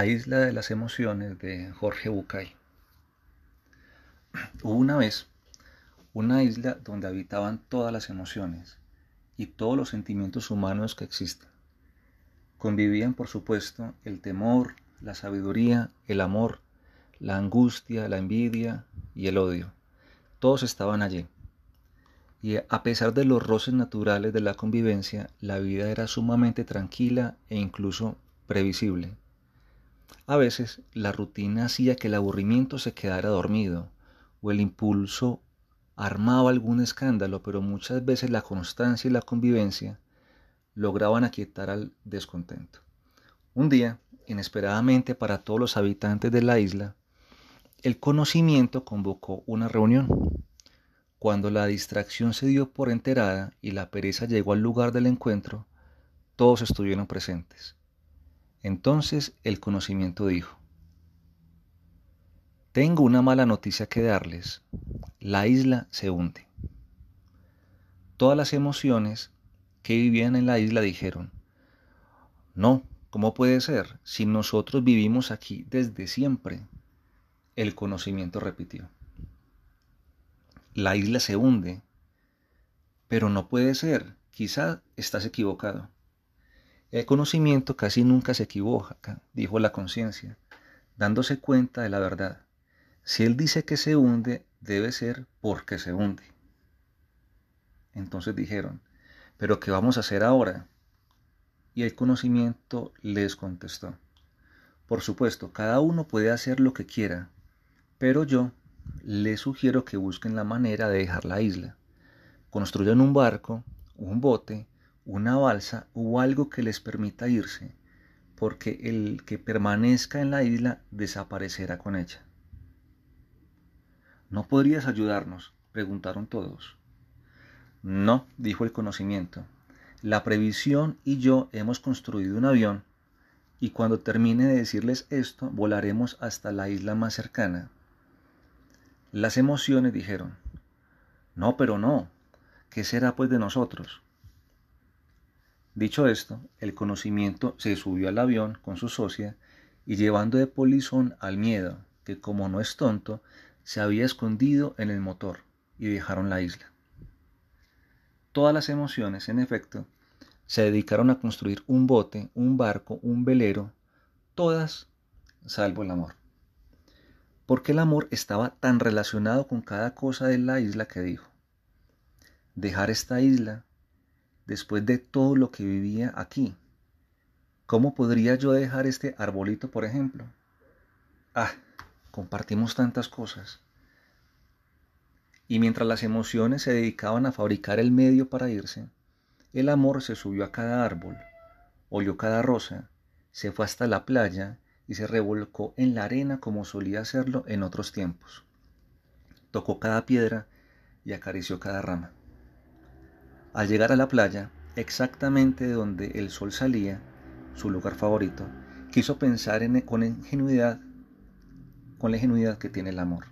La isla de las emociones de Jorge Bucay. Hubo una vez una isla donde habitaban todas las emociones y todos los sentimientos humanos que existen. Convivían, por supuesto, el temor, la sabiduría, el amor, la angustia, la envidia y el odio. Todos estaban allí. Y a pesar de los roces naturales de la convivencia, la vida era sumamente tranquila e incluso previsible. A veces la rutina hacía que el aburrimiento se quedara dormido o el impulso armaba algún escándalo, pero muchas veces la constancia y la convivencia lograban aquietar al descontento. Un día, inesperadamente para todos los habitantes de la isla, el conocimiento convocó una reunión. Cuando la distracción se dio por enterada y la pereza llegó al lugar del encuentro, todos estuvieron presentes. Entonces el conocimiento dijo, Tengo una mala noticia que darles. La isla se hunde. Todas las emociones que vivían en la isla dijeron, No, ¿cómo puede ser si nosotros vivimos aquí desde siempre? El conocimiento repitió. La isla se hunde. Pero no puede ser. Quizá estás equivocado. El conocimiento casi nunca se equivoca, dijo la conciencia, dándose cuenta de la verdad. Si él dice que se hunde, debe ser porque se hunde. Entonces dijeron, ¿pero qué vamos a hacer ahora? Y el conocimiento les contestó, por supuesto, cada uno puede hacer lo que quiera, pero yo les sugiero que busquen la manera de dejar la isla. Construyan un barco, un bote, una balsa o algo que les permita irse, porque el que permanezca en la isla desaparecerá con ella. ¿No podrías ayudarnos? preguntaron todos. No, dijo el conocimiento. La previsión y yo hemos construido un avión y cuando termine de decirles esto volaremos hasta la isla más cercana. Las emociones dijeron, no, pero no, ¿qué será pues de nosotros? Dicho esto, el conocimiento se subió al avión con su socia y llevando de polizón al miedo, que como no es tonto, se había escondido en el motor y dejaron la isla. Todas las emociones, en efecto, se dedicaron a construir un bote, un barco, un velero, todas salvo el amor porque el amor estaba tan relacionado con cada cosa de la isla que dijo, dejar esta isla después de todo lo que vivía aquí. ¿Cómo podría yo dejar este arbolito, por ejemplo? Ah, compartimos tantas cosas. Y mientras las emociones se dedicaban a fabricar el medio para irse, el amor se subió a cada árbol, olió cada rosa, se fue hasta la playa y se revolcó en la arena como solía hacerlo en otros tiempos. Tocó cada piedra y acarició cada rama. Al llegar a la playa, exactamente donde el sol salía, su lugar favorito, quiso pensar en, con ingenuidad, con la ingenuidad que tiene el amor.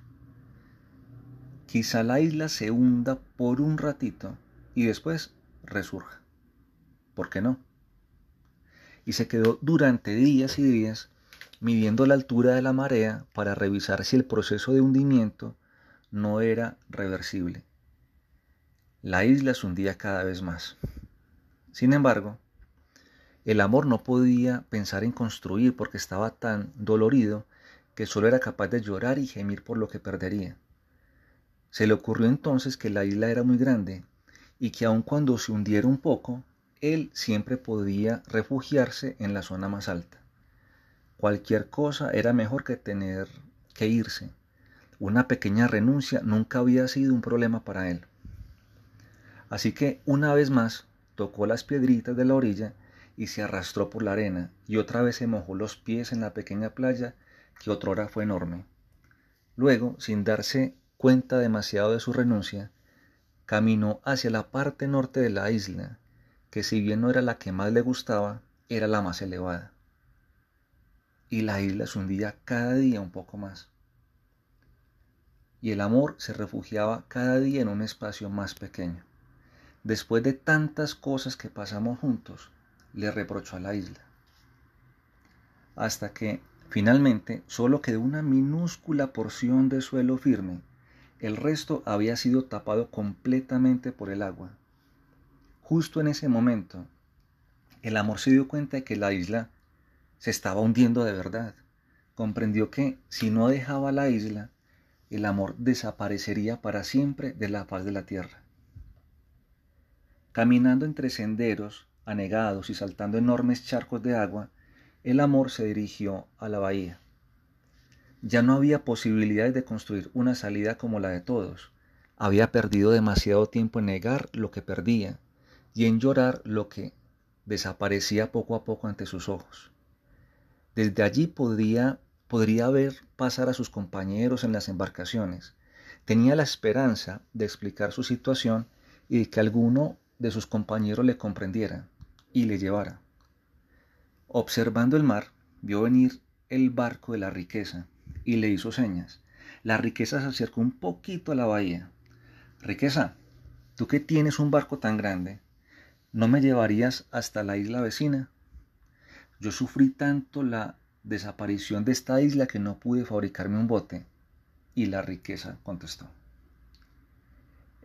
Quizá la isla se hunda por un ratito y después resurja. ¿Por qué no? Y se quedó durante días y días midiendo la altura de la marea para revisar si el proceso de hundimiento no era reversible. La isla se hundía cada vez más. Sin embargo, el amor no podía pensar en construir porque estaba tan dolorido que solo era capaz de llorar y gemir por lo que perdería. Se le ocurrió entonces que la isla era muy grande y que aun cuando se hundiera un poco, él siempre podía refugiarse en la zona más alta. Cualquier cosa era mejor que tener que irse. Una pequeña renuncia nunca había sido un problema para él. Así que una vez más tocó las piedritas de la orilla y se arrastró por la arena y otra vez se mojó los pies en la pequeña playa que otrora fue enorme. Luego, sin darse cuenta demasiado de su renuncia, caminó hacia la parte norte de la isla, que si bien no era la que más le gustaba, era la más elevada y la isla se hundía cada día un poco más. Y el amor se refugiaba cada día en un espacio más pequeño. Después de tantas cosas que pasamos juntos, le reprochó a la isla. hasta que finalmente solo quedó una minúscula porción de suelo firme. El resto había sido tapado completamente por el agua. Justo en ese momento, el amor se dio cuenta de que la isla se estaba hundiendo de verdad. Comprendió que si no dejaba la isla, el amor desaparecería para siempre de la faz de la tierra. Caminando entre senderos anegados y saltando enormes charcos de agua, el amor se dirigió a la bahía. Ya no había posibilidades de construir una salida como la de todos. Había perdido demasiado tiempo en negar lo que perdía y en llorar lo que desaparecía poco a poco ante sus ojos. Desde allí podría, podría ver pasar a sus compañeros en las embarcaciones. Tenía la esperanza de explicar su situación y de que alguno de sus compañeros le comprendiera y le llevara. Observando el mar, vio venir el barco de la riqueza y le hizo señas. La riqueza se acercó un poquito a la bahía. Riqueza, tú que tienes un barco tan grande, ¿no me llevarías hasta la isla vecina? Yo sufrí tanto la desaparición de esta isla que no pude fabricarme un bote. Y la riqueza contestó.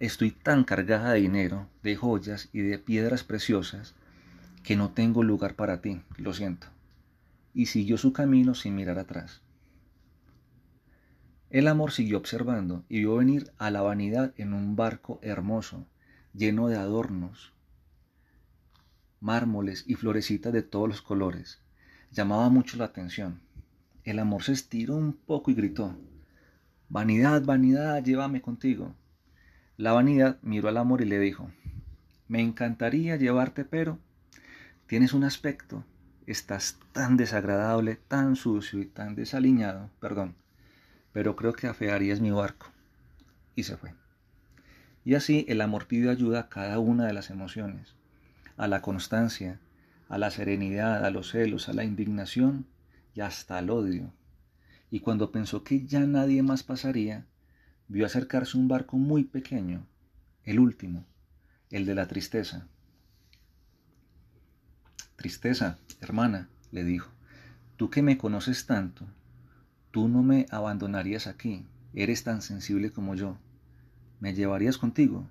Estoy tan cargada de dinero, de joyas y de piedras preciosas que no tengo lugar para ti, lo siento. Y siguió su camino sin mirar atrás. El amor siguió observando y vio venir a la vanidad en un barco hermoso, lleno de adornos, mármoles y florecitas de todos los colores. Llamaba mucho la atención. El amor se estiró un poco y gritó, Vanidad, vanidad, llévame contigo. La vanidad miró al amor y le dijo, Me encantaría llevarte, pero tienes un aspecto, estás tan desagradable, tan sucio y tan desaliñado, perdón, pero creo que afearías mi barco. Y se fue. Y así el amor pidió ayuda a cada una de las emociones, a la constancia, a la serenidad, a los celos, a la indignación y hasta al odio. Y cuando pensó que ya nadie más pasaría, vio acercarse un barco muy pequeño, el último, el de la tristeza. Tristeza, hermana, le dijo, tú que me conoces tanto, tú no me abandonarías aquí, eres tan sensible como yo, ¿me llevarías contigo?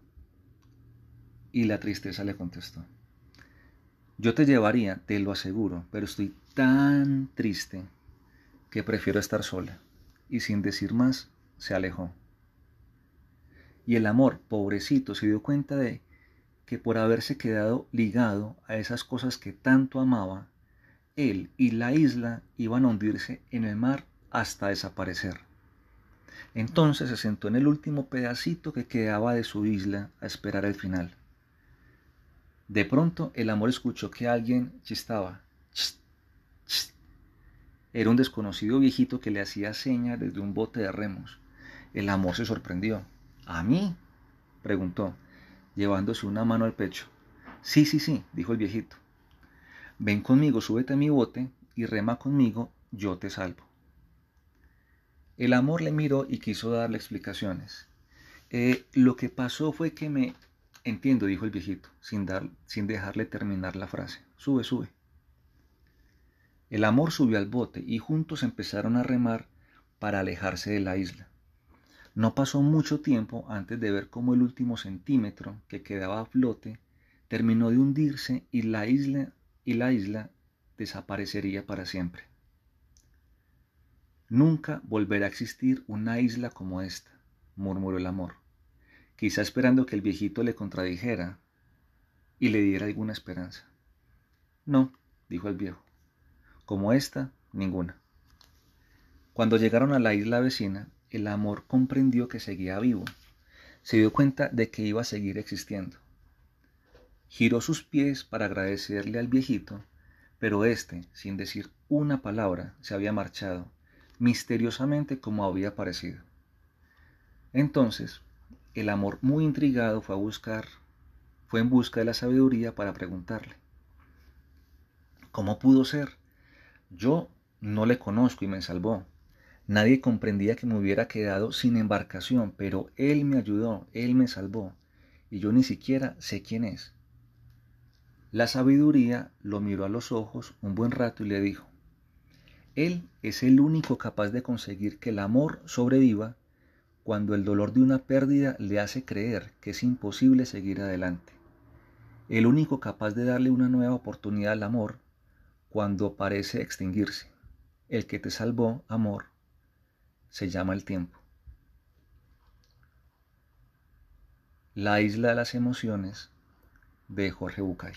Y la tristeza le contestó, yo te llevaría, te lo aseguro, pero estoy tan triste que prefiero estar sola. Y sin decir más, se alejó. Y el amor, pobrecito, se dio cuenta de que por haberse quedado ligado a esas cosas que tanto amaba, él y la isla iban a hundirse en el mar hasta desaparecer. Entonces se sentó en el último pedacito que quedaba de su isla a esperar el final. De pronto el amor escuchó que alguien chistaba. Era un desconocido viejito que le hacía señas desde un bote de remos. El amor se sorprendió. ¿A mí? preguntó, llevándose una mano al pecho. Sí, sí, sí, dijo el viejito. Ven conmigo, súbete a mi bote y rema conmigo, yo te salvo. El amor le miró y quiso darle explicaciones. Eh, lo que pasó fue que me... Entiendo, dijo el viejito, sin, dar, sin dejarle terminar la frase. Sube, sube. El amor subió al bote y juntos empezaron a remar para alejarse de la isla. No pasó mucho tiempo antes de ver cómo el último centímetro que quedaba a flote terminó de hundirse y la isla y la isla desaparecería para siempre. Nunca volverá a existir una isla como esta, murmuró el amor, quizá esperando que el viejito le contradijera y le diera alguna esperanza. No, dijo el viejo, como esta, ninguna. Cuando llegaron a la isla vecina, el amor comprendió que seguía vivo. Se dio cuenta de que iba a seguir existiendo. Giró sus pies para agradecerle al viejito, pero éste, sin decir una palabra, se había marchado, misteriosamente como había aparecido. Entonces, el amor muy intrigado fue a buscar, fue en busca de la sabiduría para preguntarle, ¿cómo pudo ser? Yo no le conozco y me salvó. Nadie comprendía que me hubiera quedado sin embarcación, pero Él me ayudó, Él me salvó, y yo ni siquiera sé quién es. La sabiduría lo miró a los ojos un buen rato y le dijo, Él es el único capaz de conseguir que el amor sobreviva cuando el dolor de una pérdida le hace creer que es imposible seguir adelante. El único capaz de darle una nueva oportunidad al amor cuando parece extinguirse. El que te salvó, amor, se llama el tiempo. La isla de las emociones de Jorge Bucay.